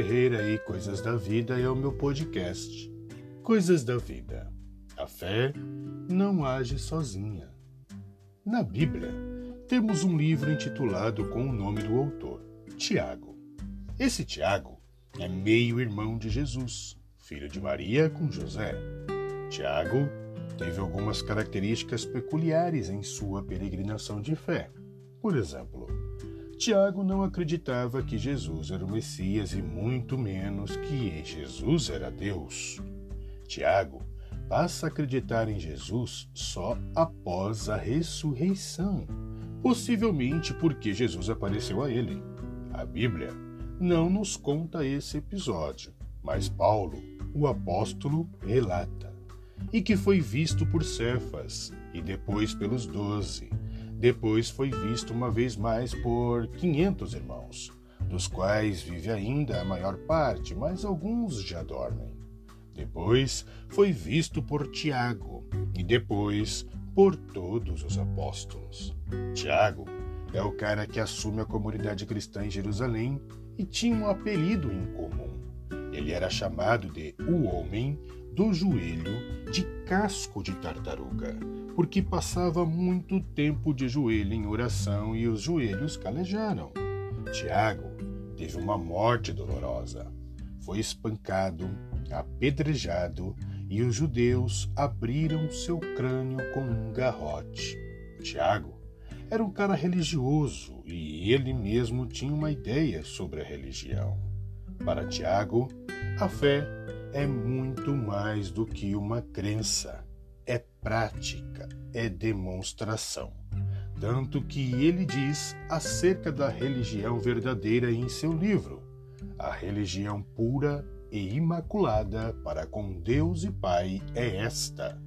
Ferreira e Coisas da Vida é o meu podcast. Coisas da Vida. A fé não age sozinha. Na Bíblia, temos um livro intitulado com o nome do autor, Tiago. Esse Tiago é meio-irmão de Jesus, filho de Maria com José. Tiago teve algumas características peculiares em sua peregrinação de fé. Por exemplo, Tiago não acreditava que Jesus era o Messias e muito menos que Jesus era Deus. Tiago passa a acreditar em Jesus só após a ressurreição, possivelmente porque Jesus apareceu a ele. A Bíblia não nos conta esse episódio, mas Paulo, o apóstolo, relata, e que foi visto por Cefas e depois pelos doze depois foi visto uma vez mais por 500 irmãos, dos quais vive ainda a maior parte, mas alguns já dormem. Depois foi visto por Tiago e depois por todos os apóstolos. Tiago é o cara que assume a comunidade cristã em Jerusalém e tinha um apelido em comum. Ele era chamado de o homem do joelho de casco de tartaruga, porque passava muito tempo de joelho em oração e os joelhos calejaram. Tiago teve uma morte dolorosa. Foi espancado, apedrejado e os judeus abriram seu crânio com um garrote. Tiago era um cara religioso e ele mesmo tinha uma ideia sobre a religião. Para Tiago, a fé é muito mais do que uma crença, é prática, é demonstração. Tanto que ele diz acerca da religião verdadeira em seu livro: a religião pura e imaculada para com Deus e Pai é esta: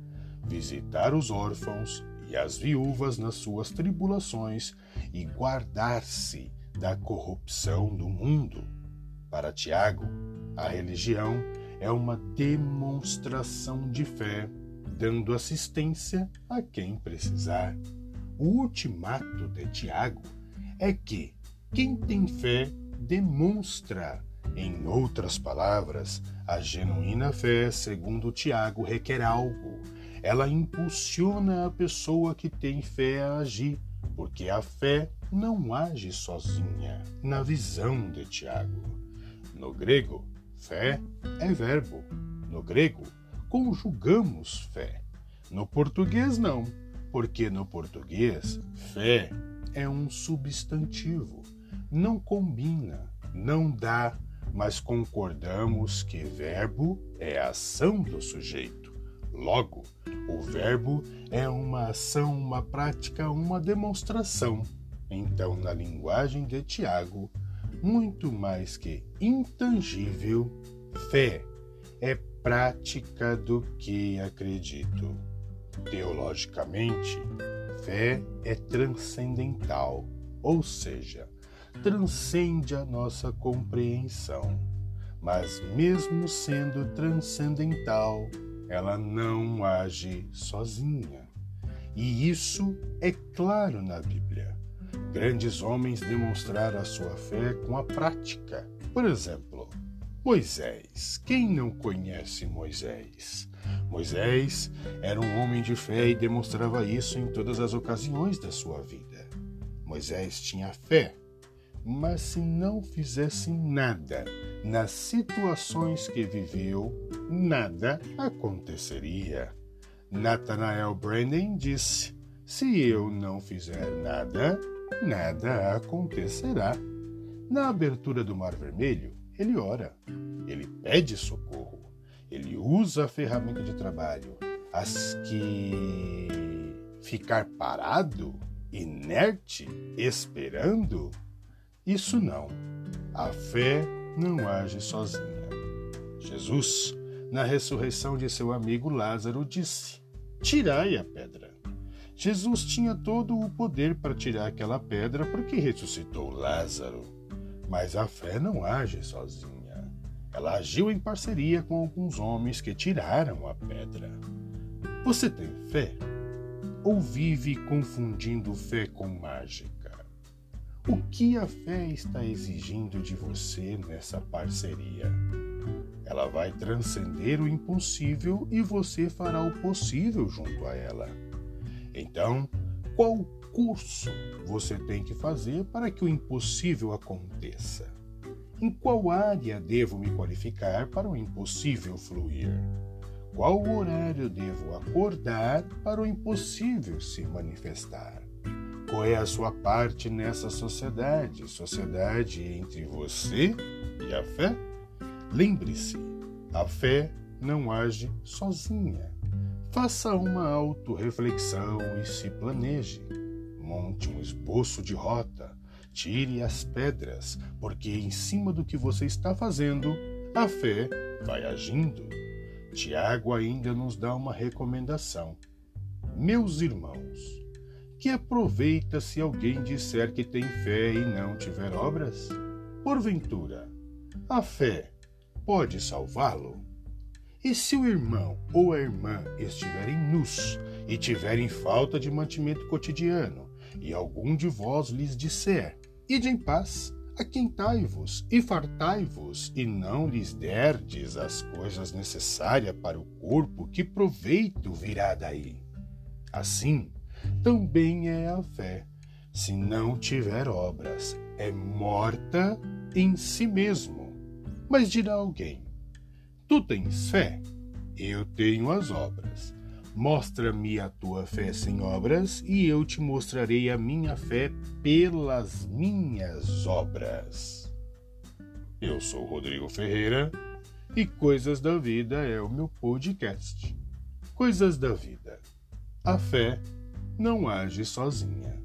visitar os órfãos e as viúvas nas suas tribulações e guardar-se da corrupção do mundo. Para Tiago, a religião é uma demonstração de fé, dando assistência a quem precisar. O ultimato de Tiago é que quem tem fé demonstra. Em outras palavras, a genuína fé, segundo Tiago, requer algo. Ela impulsiona a pessoa que tem fé a agir, porque a fé não age sozinha, na visão de Tiago. No grego, Fé é verbo. No grego, conjugamos fé. No português, não, porque no português, fé é um substantivo. Não combina, não dá, mas concordamos que verbo é a ação do sujeito. Logo, o verbo é uma ação, uma prática, uma demonstração. Então, na linguagem de Tiago, muito mais que intangível, fé é prática do que acredito. Teologicamente, fé é transcendental, ou seja, transcende a nossa compreensão. Mas, mesmo sendo transcendental, ela não age sozinha. E isso é claro na Bíblia. Grandes homens demonstraram a sua fé com a prática. Por exemplo, Moisés. Quem não conhece Moisés? Moisés era um homem de fé e demonstrava isso em todas as ocasiões da sua vida. Moisés tinha fé, mas se não fizesse nada nas situações que viveu, nada aconteceria. Nathanael Brandon disse: Se eu não fizer nada, nada acontecerá. Na abertura do Mar Vermelho, ele ora, ele pede socorro, ele usa a ferramenta de trabalho. As que ficar parado, inerte, esperando, isso não. A fé não age sozinha. Jesus, na ressurreição de seu amigo Lázaro, disse: Tirai a pedra. Jesus tinha todo o poder para tirar aquela pedra porque ressuscitou Lázaro. Mas a fé não age sozinha. Ela agiu em parceria com alguns homens que tiraram a pedra. Você tem fé? Ou vive confundindo fé com mágica? O que a fé está exigindo de você nessa parceria? Ela vai transcender o impossível e você fará o possível junto a ela. Então, qual curso você tem que fazer para que o impossível aconteça? Em qual área devo me qualificar para o impossível fluir? Qual horário devo acordar para o impossível se manifestar? Qual é a sua parte nessa sociedade, sociedade entre você e a fé? Lembre-se, a fé não age sozinha. Faça uma autorreflexão e se planeje. Monte um esboço de rota. Tire as pedras, porque em cima do que você está fazendo, a fé vai agindo. Tiago ainda nos dá uma recomendação. Meus irmãos, que aproveita se alguém disser que tem fé e não tiver obras? Porventura, a fé pode salvá-lo? E se o irmão ou a irmã estiverem nus e tiverem falta de mantimento cotidiano, e algum de vós lhes disser: Ide em paz, aquentai-vos e fartai-vos, e não lhes derdes as coisas necessárias para o corpo, que proveito virá daí? Assim, também é a fé. Se não tiver obras, é morta em si mesmo. Mas dirá alguém: Tu tens fé? Eu tenho as obras. Mostra-me a tua fé sem obras, e eu te mostrarei a minha fé pelas minhas obras. Eu sou Rodrigo Ferreira e Coisas da Vida é o meu podcast. Coisas da Vida. A fé não age sozinha.